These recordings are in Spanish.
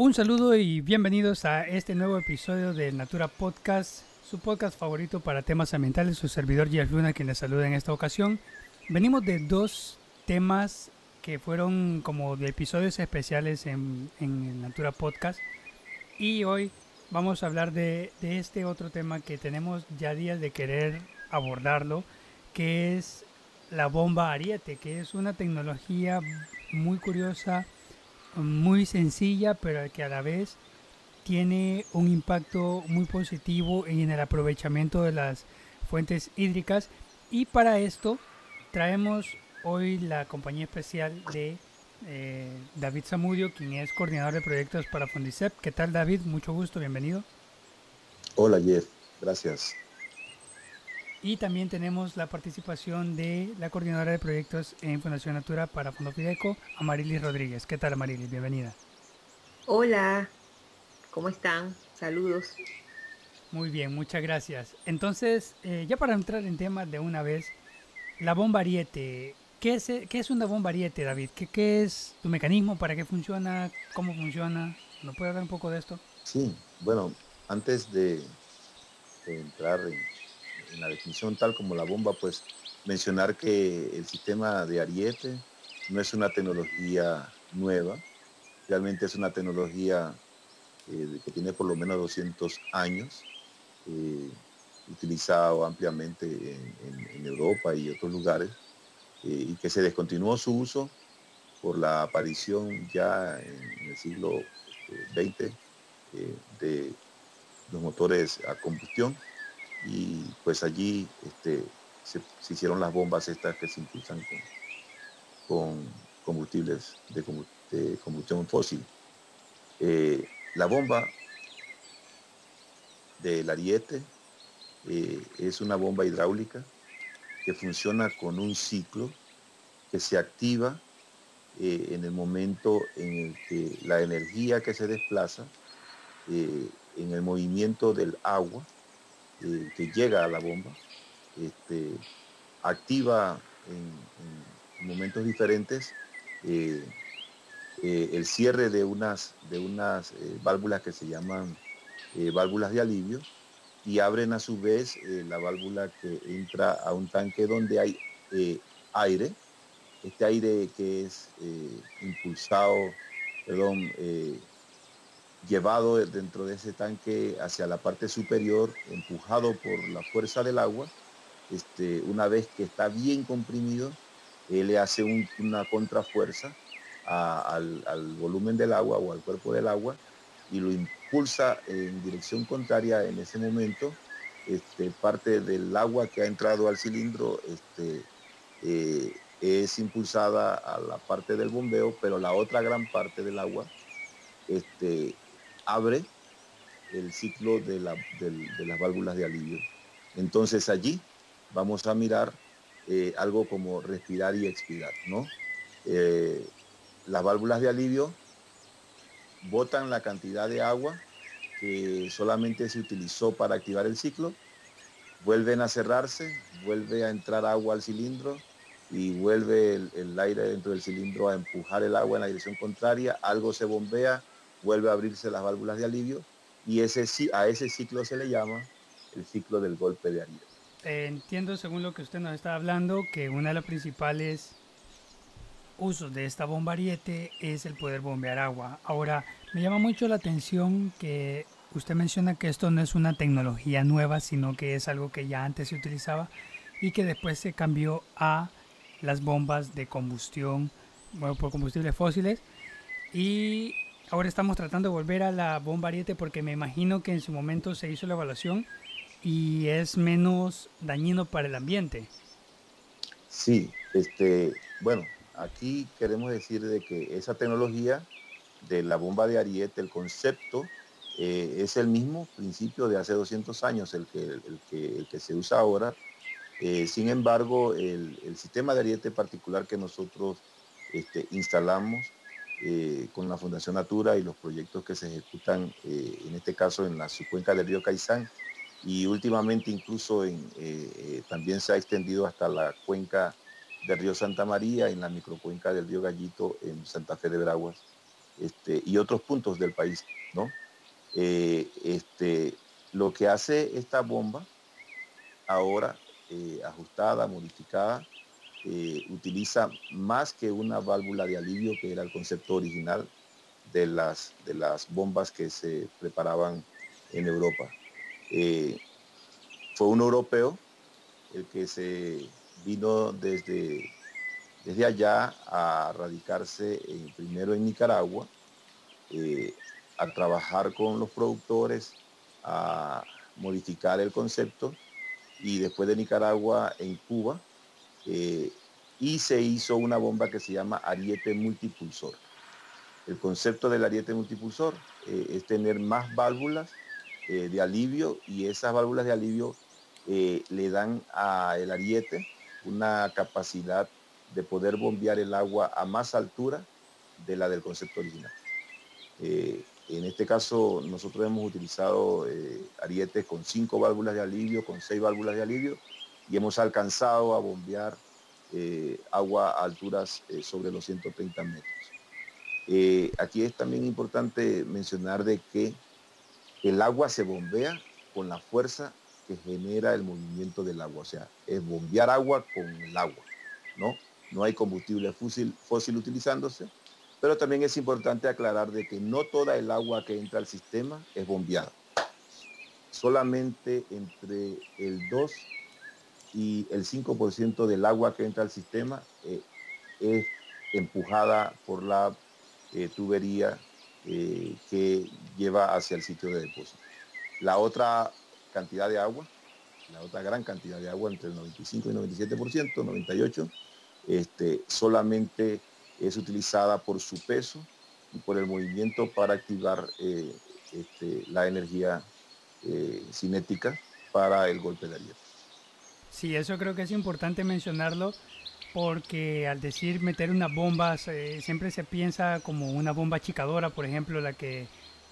Un saludo y bienvenidos a este nuevo episodio de Natura Podcast, su podcast favorito para temas ambientales. Su servidor Jeff Luna, quien les saluda en esta ocasión. Venimos de dos temas que fueron como de episodios especiales en, en Natura Podcast. Y hoy vamos a hablar de, de este otro tema que tenemos ya días de querer abordarlo, que es la bomba Ariete, que es una tecnología muy curiosa muy sencilla, pero que a la vez tiene un impacto muy positivo en el aprovechamiento de las fuentes hídricas. Y para esto traemos hoy la compañía especial de eh, David Zamudio, quien es coordinador de proyectos para Fondicep. ¿Qué tal David? Mucho gusto, bienvenido. Hola Jeff, gracias. Y también tenemos la participación de la coordinadora de proyectos en Fundación Natura para Fondo Fideco, Amarilis Rodríguez. ¿Qué tal Amarilis? Bienvenida. Hola, ¿cómo están? Saludos. Muy bien, muchas gracias. Entonces, eh, ya para entrar en tema de una vez, la bomba ariete. ¿Qué es, qué es una bomba ariete, David? ¿Qué, ¿Qué es tu mecanismo? ¿Para qué funciona? ¿Cómo funciona? ¿Nos puede hablar un poco de esto? Sí, bueno, antes de, de entrar en, en la definición tal como la bomba, pues mencionar que el sistema de Ariete no es una tecnología nueva, realmente es una tecnología eh, que tiene por lo menos 200 años, eh, utilizado ampliamente en, Europa y otros lugares, eh, y que se descontinuó su uso por la aparición ya en el siglo XX este, de los motores a combustión y pues allí este, se, hicieron las bombas estas que se impulsan con, combustibles de, combustión fósil. Eh, la bomba del ariete eh, es una bomba hidráulica que funciona con un ciclo que se activa eh, en el momento en el que la energía que se desplaza en el movimiento del agua eh, que llega a la bomba, este, activa en, momentos diferentes eh, eh, el cierre de unas, de unas válvulas que se llaman válvulas de alivio y abren a su vez la válvula que entra a un tanque donde hay aire, este aire que es impulsado, perdón, llevado dentro de ese tanque hacia la parte superior, empujado por la fuerza del agua. Este, una vez que está bien comprimido, él le hace una contrafuerza al, volumen del agua o al cuerpo del agua y lo impulsa en dirección contraria en ese momento. Este, parte del agua que ha entrado al cilindro este, eh, es impulsada a la parte del bombeo, pero la otra gran parte del agua este, abre el ciclo de, las válvulas de alivio. Entonces allí vamos a mirar eh, algo como respirar y expirar, ¿no? Eh, las válvulas de alivio botan la cantidad de agua que solamente se utilizó para activar el ciclo, vuelven a cerrarse, vuelve a entrar agua al cilindro y vuelve el aire dentro del cilindro a empujar el agua en la dirección contraria, algo se bombea, vuelve a abrirse las válvulas de alivio y ese, a ese ciclo se le llama el ciclo del golpe de alivio. entiendo, según lo que usted nos está hablando, que una de las principales usos de esta bomba ariete es el poder bombear agua. Ahora, me llama mucho la atención que usted menciona que esto no es una tecnología nueva, sino que es algo que ya antes se utilizaba y que después se cambió a las bombas de combustión, bueno, por combustibles fósiles. Y Ahora estamos tratando de volver a la bomba ariete porque me imagino que en su momento se hizo la evaluación y es menos dañino para el ambiente. Sí, este, bueno, aquí queremos decir de que esa tecnología de la bomba de ariete, el concepto, eh, es el mismo principio de hace 200 años, el que, el que, el que se usa ahora. Eh, sin embargo, el, sistema de ariete particular que nosotros este, instalamos eh, con la Fundación Natura y los proyectos que se ejecutan, eh, en este caso en la subcuenca del río Caizán, y últimamente incluso en, eh, también se ha extendido hasta la cuenca del río Santa María, en la microcuenca del río Gallito, en Santa Fe de Veraguas, este, y otros puntos del país, ¿no? Este, lo que hace esta bomba ahora, ajustada, modificada, utiliza más que una válvula de alivio, que era el concepto original de las, de las bombas que se preparaban en Europa. Eh, fue un europeo el que se vino desde, desde allá a radicarse primero en Nicaragua, eh, a trabajar con los productores, a modificar el concepto y después de Nicaragua en Cuba eh, y se hizo una bomba que se llama ariete multipulsor. El concepto del ariete multipulsor es tener más válvulas eh, de alivio y esas válvulas de alivio eh, le dan al ariete una capacidad de poder bombear el agua a más altura de la del concepto original. Eh, en este caso nosotros hemos utilizado arietes con cinco válvulas de alivio, con seis válvulas de alivio y hemos alcanzado a bombear agua a alturas sobre los 130 metros. aquí es también importante mencionar de que el agua se bombea con la fuerza que genera el movimiento del agua. O sea, es bombear agua con el agua, ¿no? No hay combustible fósil, fósil utilizándose, pero también es importante aclarar de que no toda el agua que entra al sistema es bombeada. Solamente entre el 2 y el 5% del agua que entra al sistema eh, es empujada por la eh, tubería eh, que lleva hacia el sitio de depósito. La otra cantidad de agua, la otra gran cantidad de agua, entre el 95 y 97%, 98%, este, solamente es utilizada por su peso y por el movimiento para activar este, la energía cinética para el golpe de aliento. Sí, eso creo que es importante mencionarlo porque al decir meter una bomba siempre se piensa como una bomba achicadora, por ejemplo, la que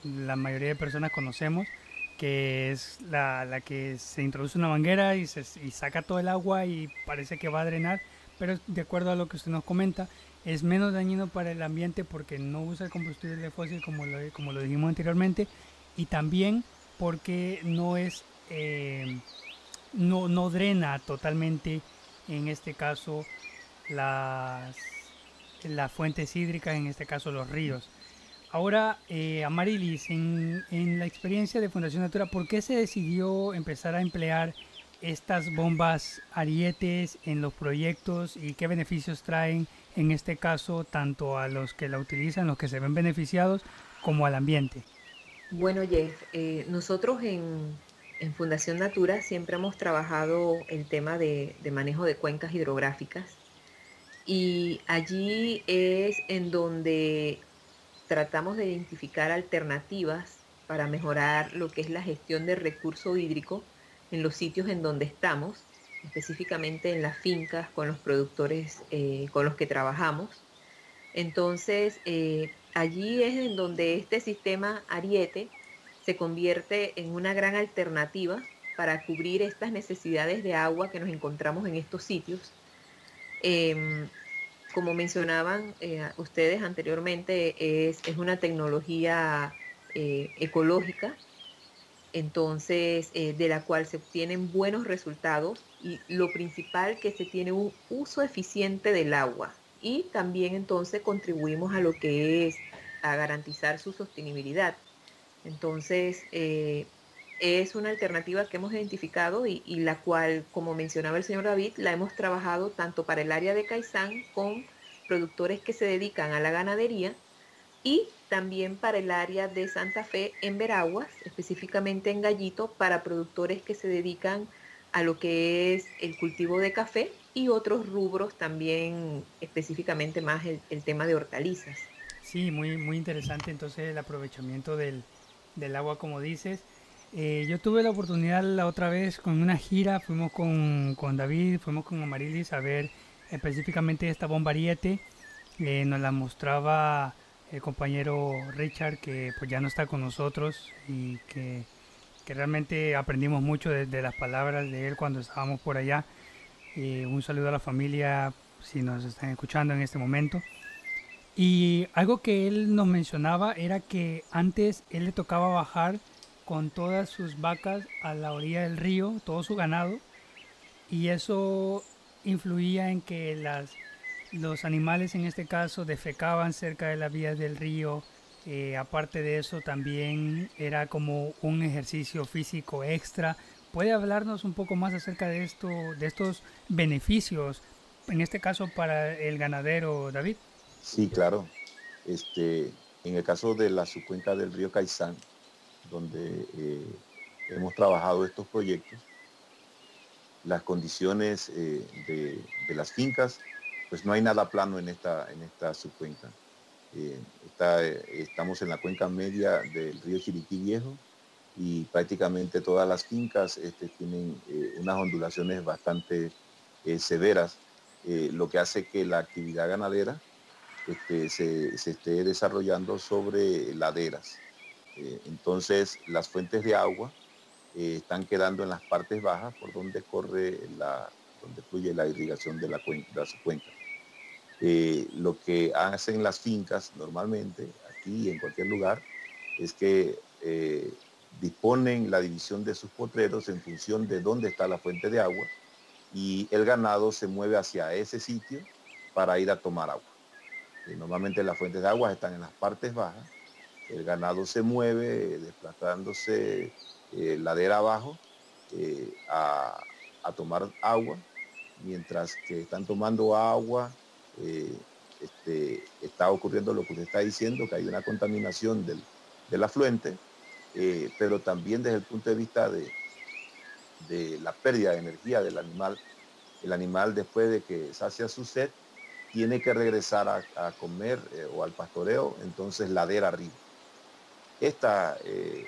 la mayoría de personas conocemos, que es la, la que se introduce una manguera y, se, y saca todo el agua y parece que va a drenar, pero de acuerdo a lo que usted nos comenta, es menos dañino para el ambiente porque no usa el combustible fósil como lo, como lo dijimos anteriormente y también porque no es eh, no, no drena totalmente en este caso las, las fuentes hídricas, en este caso los ríos. Ahora, eh, Amarilis, en, la experiencia de Fundación Natura, ¿por qué se decidió empezar a emplear estas bombas arietes en los proyectos y qué beneficios traen en este caso tanto a los que la utilizan, los que se ven beneficiados, como al ambiente? Bueno, Jeff, eh, nosotros en, en, Fundación Natura siempre hemos trabajado el tema de, manejo de cuencas hidrográficas y allí es en donde tratamos de identificar alternativas para mejorar lo que es la gestión del recurso hídrico en los sitios en donde estamos, específicamente en las fincas con los productores eh, con los que trabajamos. Entonces, eh, allí es en donde este sistema Ariete se convierte en una gran alternativa para cubrir estas necesidades de agua que nos encontramos en estos sitios Em, como mencionaban eh, ustedes anteriormente, es, una tecnología eh, ecológica, entonces eh, de la cual se obtienen buenos resultados y lo principal que se tiene un uso eficiente del agua y también entonces contribuimos a lo que es a garantizar su sostenibilidad. Entonces, es una alternativa que hemos identificado y, la cual, como mencionaba el señor David, la hemos trabajado tanto para el área de Caizán con productores que se dedican a la ganadería y también para el área de Santa Fe en Veraguas, específicamente en Gallito, para productores que se dedican a lo que es el cultivo de café y otros rubros también, específicamente más el, tema de hortalizas. Sí, muy, muy interesante entonces el aprovechamiento del, del agua, como dices. Eh, yo tuve la oportunidad la otra vez con una gira, fuimos con, con David, fuimos con Amarilis a ver específicamente esta bomba ariete. Eh, nos la mostraba el compañero Richard, que pues ya no está con nosotros y que que realmente aprendimos mucho de, las palabras de él cuando estábamos por allá. Eh, un saludo a la familia si nos están escuchando en este momento. Y algo que él nos mencionaba era que antes él le tocaba bajar con todas sus vacas a la orilla del río, todo su ganado, y eso influía en que las, los animales en este caso defecaban cerca de las vías del río. Eh, aparte de eso también era como un ejercicio físico extra. ¿Puede hablarnos un poco más acerca de esto, de estos beneficios, en este caso para el ganadero, David? Sí, claro. Este, en el caso de la subcuenca del río Caizán, donde eh, hemos trabajado estos proyectos, las condiciones eh, de, las fincas, pues no hay nada plano en esta, en esta subcuenca. Eh, estamos en la cuenca media del río Chiriquí Viejo y prácticamente todas las fincas este, tienen unas ondulaciones bastante severas, lo que hace que la actividad ganadera este, se, esté desarrollando sobre laderas. Eh, entonces las fuentes de agua eh, están quedando en las partes bajas por donde corre la, donde fluye la irrigación de la, cuenca, de su cuenca. Eh, lo que hacen las fincas normalmente, aquí y en cualquier lugar, es que disponen la división de sus potreros en función de dónde está la fuente de agua y el ganado se mueve hacia ese sitio para ir a tomar agua. Normalmente las fuentes de agua están en las partes bajas. El ganado se mueve desplazándose eh, ladera abajo eh, a, tomar agua. Mientras que están tomando agua, eh, este, está ocurriendo lo que usted está diciendo, que hay una contaminación del, afluente, pero también desde el punto de vista de, de la pérdida de energía del animal. El animal después de que sacia su sed, tiene que regresar a, comer eh, o al pastoreo, entonces ladera arriba. Esta eh,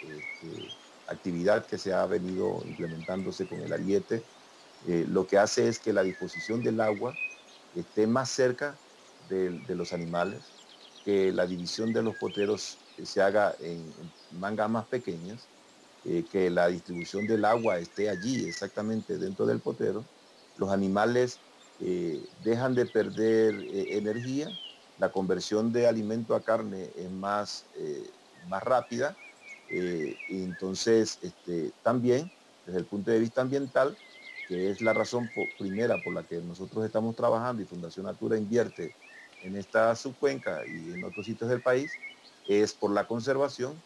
este, actividad que se ha venido implementándose con el ariete, eh, lo que hace es que la disposición del agua esté más cerca de, los animales, que la división de los potreros se haga en mangas más pequeñas, que la distribución del agua esté allí exactamente dentro del potero, los animales eh, dejan de perder eh, energía, la conversión de alimento a carne es más, eh, más rápida, entonces este, también, desde el punto de vista ambiental, que es la razón primera por la que nosotros estamos trabajando y Fundación Natura invierte en esta subcuenca y en otros sitios del país, es por la conservación.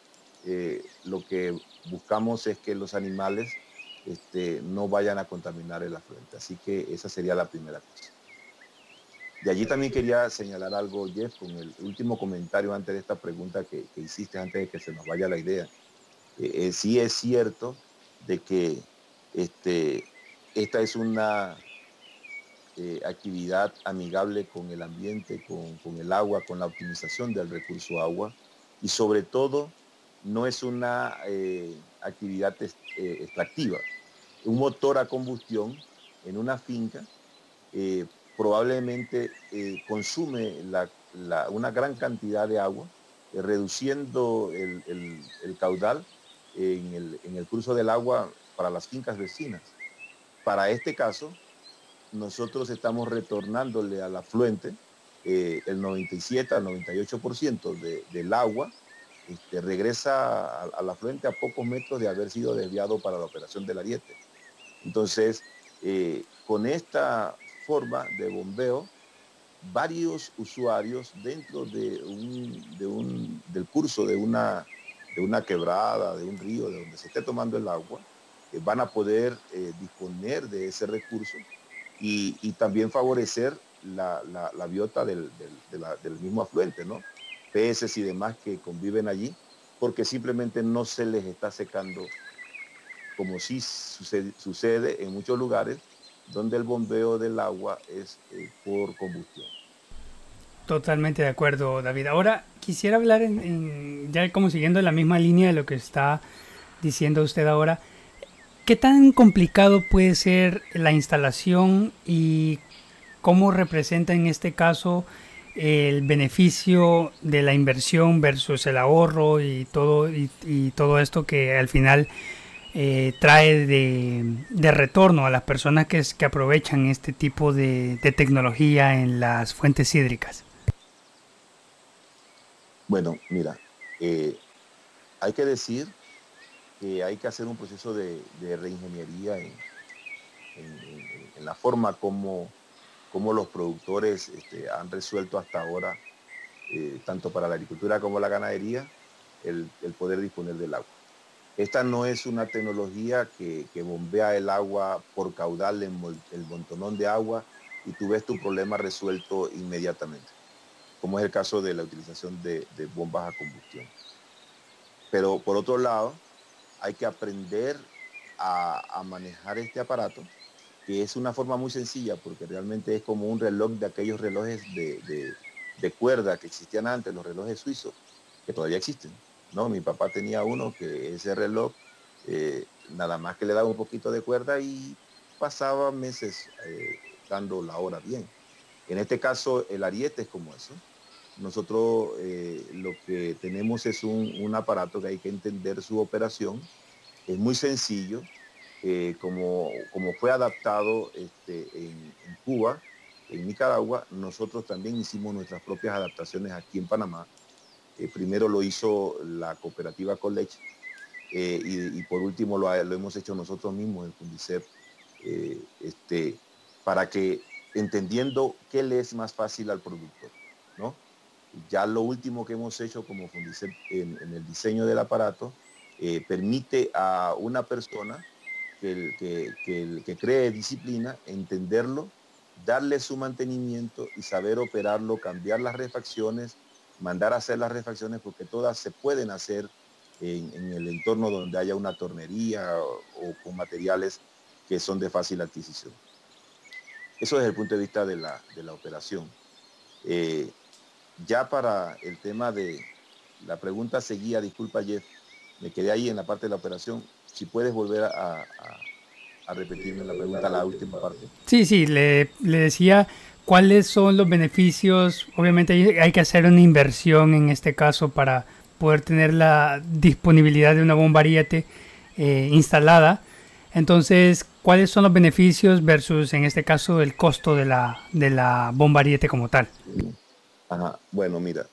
lo que buscamos es que los animales este, no vayan a contaminar el afluente. Así que esa sería la primera cosa. De allí también quería señalar algo, Jeff, con el último comentario antes de esta pregunta que, hiciste, antes de que se nos vaya la idea. Eh, eh, sí es cierto de que este, esta es una eh, actividad amigable con el ambiente, con, el agua, con la optimización del recurso agua y sobre todo no es una actividad extractiva un motor a combustión en una finca eh, probablemente eh, consume una gran cantidad de agua, eh, reduciendo el, caudal en el, curso del agua para las fincas vecinas. Para este caso, nosotros estamos retornándole al afluente el 97 al 98% del agua este, regresa al afluente a pocos metros de haber sido desviado para la operación del ariete. Entonces, eh, con esta forma de bombeo, varios usuarios dentro de un, del curso de una, de una quebrada, de un río, de donde se esté tomando el agua, eh, van a poder eh, disponer de ese recurso y, también favorecer la, biota del, del, mismo afluente, ¿no? Peces y demás que conviven allí, porque simplemente no se les está secando como sí sucede, en muchos lugares donde el bombeo del agua es eh, por combustión. Totalmente de acuerdo, David. Ahora quisiera hablar en, ya como siguiendo la misma línea de lo que está diciendo usted ahora. ¿Qué tan complicado puede ser la instalación y cómo representa en este caso el beneficio de la inversión versus el ahorro y todo, y, todo esto que al final eh, trae de, retorno a las personas que, que aprovechan este tipo de, tecnología en las fuentes hídricas? Bueno, mira, eh, hay que decir que hay que hacer un proceso de, reingeniería en, la forma como, como los productores este, han resuelto hasta ahora, eh, tanto para la agricultura como la ganadería, el, poder disponer del agua. Esta no es una tecnología que, bombea el agua por caudal en el montonón de agua y tú ves tu problema resuelto inmediatamente, como es el caso de la utilización de bombas a combustión. Pero por otro lado, hay que aprender a, manejar este aparato, que es una forma muy sencilla, porque realmente es como un reloj de aquellos relojes de, cuerda que existían antes, los relojes suizos, que todavía existen. ¿No? Mi papá tenía uno que ese reloj, eh, nada más que le daba un poquito de cuerda y pasaba meses eh, dando la hora bien. En este caso, el ariete es como eso. Nosotros eh, lo que tenemos es un, aparato que hay que entender su operación. Es muy sencillo, como, como fue adaptado este, en, Cuba, en Nicaragua, nosotros también hicimos nuestras propias adaptaciones aquí en Panamá. Eh, primero lo hizo la cooperativa College y, por último lo, hemos hecho nosotros mismos, el Fundicep, este, para que entendiendo qué le es más fácil al productor, ¿no? Ya lo último que hemos hecho como Fundicep en, el diseño del aparato eh, permite a una persona que, que, cree disciplina entenderlo, darle su mantenimiento y saber operarlo, cambiar las refacciones, mandar a hacer las refacciones porque todas se pueden hacer en, el entorno donde haya una tornería o, con materiales que son de fácil adquisición. Eso desde el punto de vista de la, operación. Eh, ya para el tema de la pregunta seguía, disculpa Jeff, me quedé ahí en la parte de la operación. Si puedes volver a, repetirme la pregunta, la última parte. Sí, sí, le, decía cuáles son los beneficios. Obviamente hay que hacer una inversión en este caso para poder tener la disponibilidad de una bomba ariete eh, instalada. Entonces, ¿cuáles son los beneficios versus en este caso el costo de la, de la bomba ariete como tal? Bueno, mira,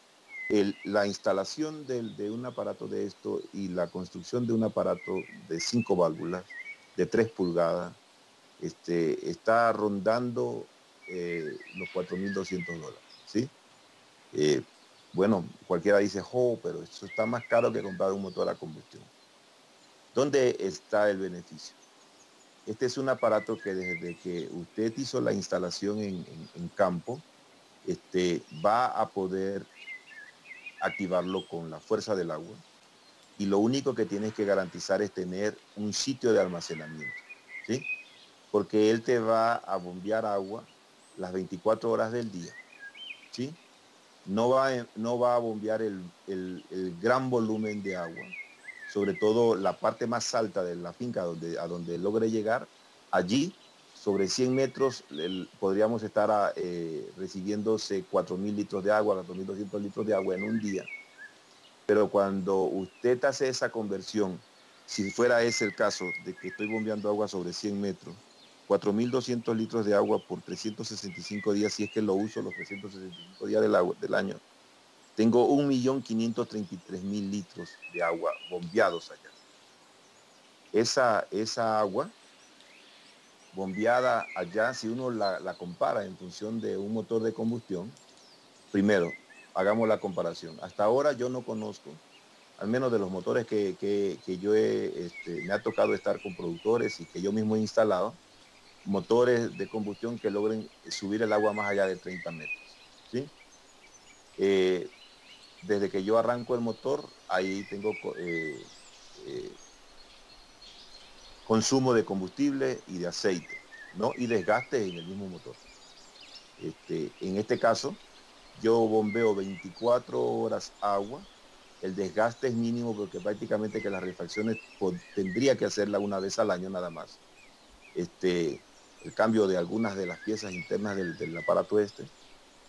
la instalación de, un aparato de esto y la construcción de un aparato de cinco válvulas de tres pulgadas este, está rondando eh, los 4.200 dólares, ¿sí? Eh, bueno, cualquiera dice, oh, pero eso está más caro que comprar un motor a combustión. ¿Dónde está el beneficio? Este es un aparato que desde que usted hizo la instalación en campo, este, va a poder activarlo con la fuerza del agua y lo único que tienes que garantizar es tener un sitio de almacenamiento, ¿sí? Porque él te va a bombear agua las 24 horas del día, ¿sí? No va, no va a bombear el, el gran volumen de agua, sobre todo la parte más alta de la finca donde, a donde logre llegar, allí sobre 100 metros podríamos estar ah, eh, recibiéndose 4.000 litros de agua, 4.200 litros de agua en un día. Pero cuando usted hace esa conversión, si fuera ese el caso de que estoy bombeando agua sobre 100 metros, 4.200 litros de agua por 365 días, si es que lo uso los 365 días del, agua, del año, tengo 1.533.000 litros de agua bombeados allá. Esa, esa agua bombeada allá, si uno la, compara en función de un motor de combustión, primero, hagamos la comparación. Hasta ahora yo no conozco, al menos de los motores que, yo he, este, me ha tocado estar con productores y que yo mismo he instalado, motores de combustión que logren subir el agua más allá de 30 metros. ¿sí? Eh, desde que yo arranco el motor, ahí tengo eh, eh, consumo de combustible y de aceite, ¿no? Y desgaste en el mismo motor. Este, en este caso, yo bombeo 24 horas agua, el desgaste es mínimo porque prácticamente que las refacciones tendría que hacerla una vez al año nada más. Este, el cambio de algunas de las piezas internas del, aparato este.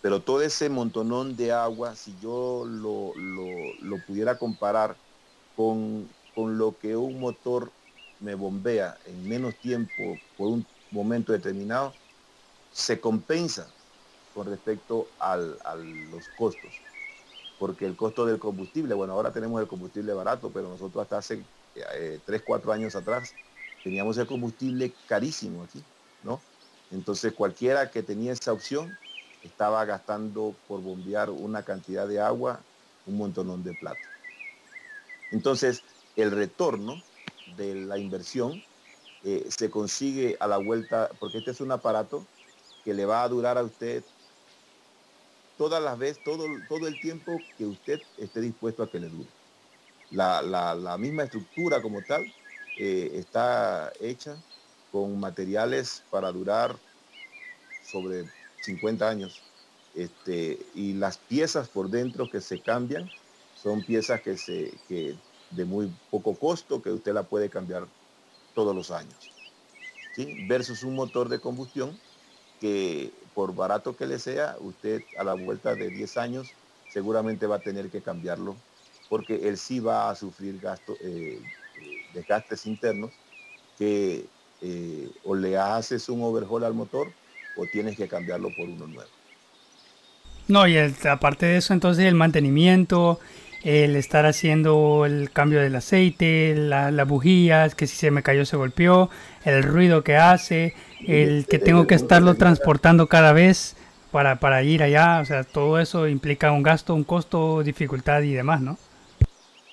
Pero todo ese montonón de agua, si yo lo, pudiera comparar con, con lo que un motor me bombea en menos tiempo por un momento determinado, se compensa con respecto a los costos. Porque el costo del combustible, bueno, ahora tenemos el combustible barato, pero nosotros hasta hace eh, 3, 4 años atrás teníamos el combustible carísimo aquí, ¿no? Entonces cualquiera que tenía esa opción estaba gastando por bombear una cantidad de agua un montonón de plata. Entonces, el retorno de la inversión eh, se consigue a la vuelta, porque este es un aparato que le va a durar a usted todas las veces, todo, todo el tiempo que usted esté dispuesto a que le dure. La, misma estructura como tal eh, está hecha con materiales para durar sobre 50 años. Este, y las piezas por dentro que se cambian son piezas que, se, que de muy poco costo que usted la puede cambiar todos los años. ¿sí? Versus un motor de combustión que por barato que le sea, usted a la vuelta de 10 años seguramente va a tener que cambiarlo porque él sí va a sufrir gasto, eh, desgastes internos que eh, o le haces un overhaul al motor o tienes que cambiarlo por uno nuevo. No, y aparte de eso, entonces el mantenimiento, el estar haciendo el cambio del aceite, las bujías, que si se me cayó se golpeó, el ruido que hace, el que tengo que estarlo transportando cada vez para, para ir allá, o sea, todo eso implica un gasto, un costo, dificultad y demás, ¿no?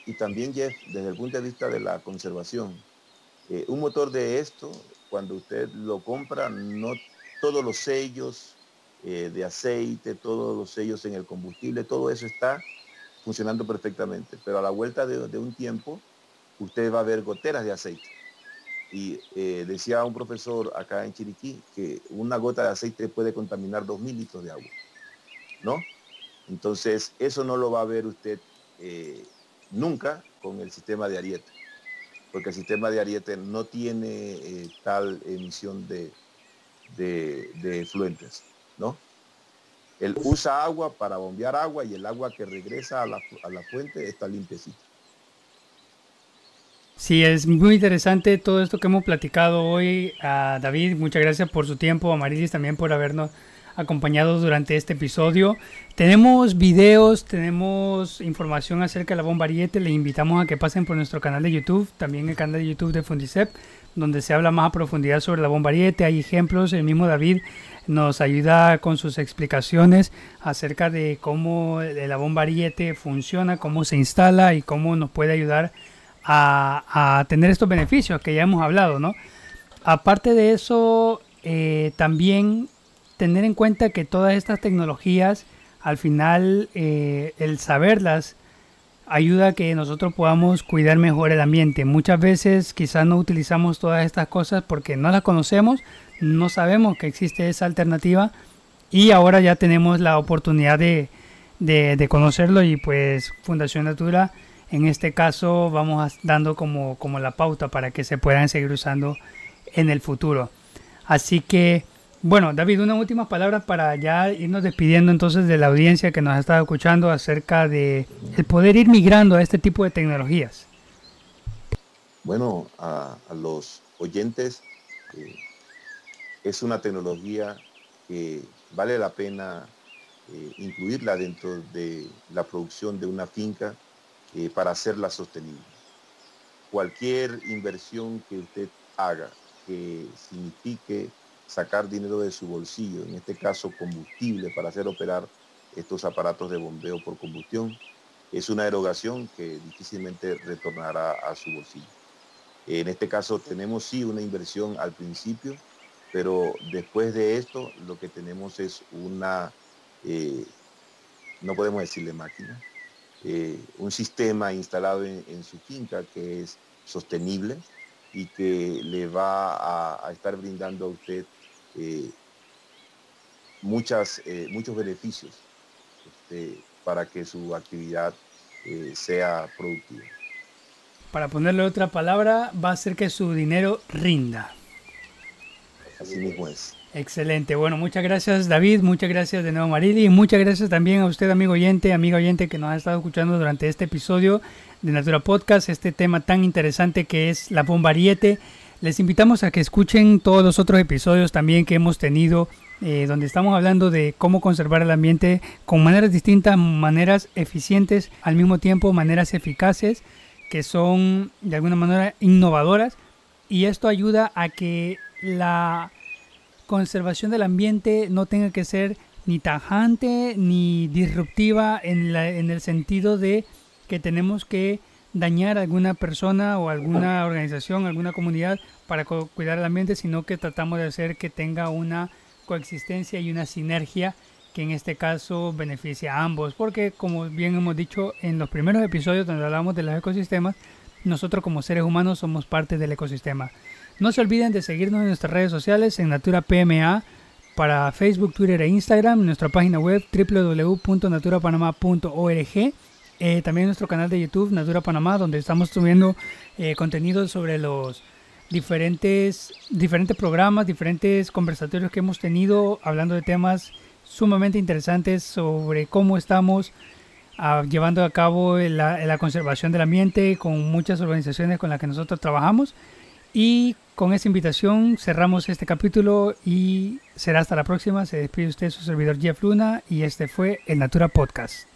Y también, Jeff, desde el punto de vista de la conservación, eh, un motor de esto, cuando usted lo compra, no todos los sellos eh, de aceite, todos los sellos en el combustible, todo eso está funcionando perfectamente. Pero a la vuelta de, un tiempo, usted va a ver goteras de aceite. Y eh, decía un profesor acá en Chiriquí que una gota de aceite puede contaminar 2.000 litros de agua. ¿No? Entonces, eso no lo va a ver usted nunca con el sistema de ariete. Porque el sistema de ariete no tiene tal emisión de, de, de efluentes. ¿no? Él usa agua para bombear agua y el agua que regresa a la, fuente está limpiecita. Sí, es muy interesante todo esto que hemos platicado hoy. A David, muchas gracias por su tiempo. A Marilis también por habernos acompañado durante este episodio. Tenemos videos, tenemos información acerca de la bomba ariete. Les invitamos a que pasen por nuestro canal de YouTube, también el canal de YouTube de Fundicep, donde se habla más a profundidad sobre la bomba ariete. Hay ejemplos, el mismo David nos ayuda con sus explicaciones acerca de cómo la bomba ariete funciona, cómo se instala y cómo nos puede ayudar a, tener estos beneficios que ya hemos hablado, ¿no? Aparte de eso, eh, también tener en cuenta que todas estas tecnologías, al final, eh, el saberlas ayuda a que nosotros podamos cuidar mejor el ambiente. Muchas veces quizás no utilizamos todas estas cosas porque no las conocemos, no sabemos que existe esa alternativa y ahora ya tenemos la oportunidad de, conocerlo y pues Fundación Natura en este caso vamos dando como, como la pauta para que se puedan seguir usando en el futuro. Así que, bueno, David, una última palabra para ya irnos despidiendo entonces de la audiencia que nos ha estado escuchando acerca de el poder ir migrando a este tipo de tecnologías. Bueno, a, los oyentes, eh, es una tecnología que vale la pena eh, incluirla dentro de la producción de una finca eh, para hacerla sostenible. Cualquier inversión que usted haga que signifique sacar dinero de su bolsillo, en este caso combustible para hacer operar estos aparatos de bombeo por combustión, es una erogación que difícilmente retornará a su bolsillo. En este caso tenemos sí una inversión al principio, pero después de esto, lo que tenemos es una, eh, no podemos decirle máquina, eh, un sistema instalado en, su finca que es sostenible y que le va a, estar brindando a usted eh, muchas, muchos beneficios este, para que su actividad sea productiva. Para ponerle otra palabra, va a hacer que su dinero rinda. Así mismo es. Excelente. Bueno, muchas gracias David, muchas gracias de nuevo Marili y muchas gracias también a usted amigo oyente, amigo oyente que nos ha estado escuchando durante este episodio de Natura Podcast, este tema tan interesante que es la bomba ariete. Les invitamos a que escuchen todos los otros episodios también que hemos tenido eh, donde estamos hablando de cómo conservar el ambiente con maneras distintas, maneras eficientes, al mismo tiempo maneras eficaces que son de alguna manera innovadoras. Y esto ayuda a que la conservación del ambiente no tenga que ser ni tajante ni disruptiva en, en el sentido de que tenemos que dañar a alguna persona o alguna organización, alguna comunidad para cuidar el ambiente, sino que tratamos de hacer que tenga una coexistencia y una sinergia que en este caso beneficia a ambos, porque como bien hemos dicho en los primeros episodios donde hablamos de los ecosistemas, nosotros como seres humanos somos parte del ecosistema. No se olviden de seguirnos en nuestras redes sociales en Natura PMA para Facebook, Twitter e Instagram, nuestra página web www.naturapanamá.org, eh, también nuestro canal de YouTube Natura Panamá, donde estamos subiendo eh, contenido sobre los diferentes, diferentes programas, diferentes conversatorios que hemos tenido hablando de temas sumamente interesantes sobre cómo estamos ah, llevando a cabo la, la conservación del ambiente con muchas organizaciones con las que nosotros trabajamos. Y con esta invitación cerramos este capítulo y será hasta la próxima. Se despide usted su servidor Jeff Luna y este fue el Natura Podcast.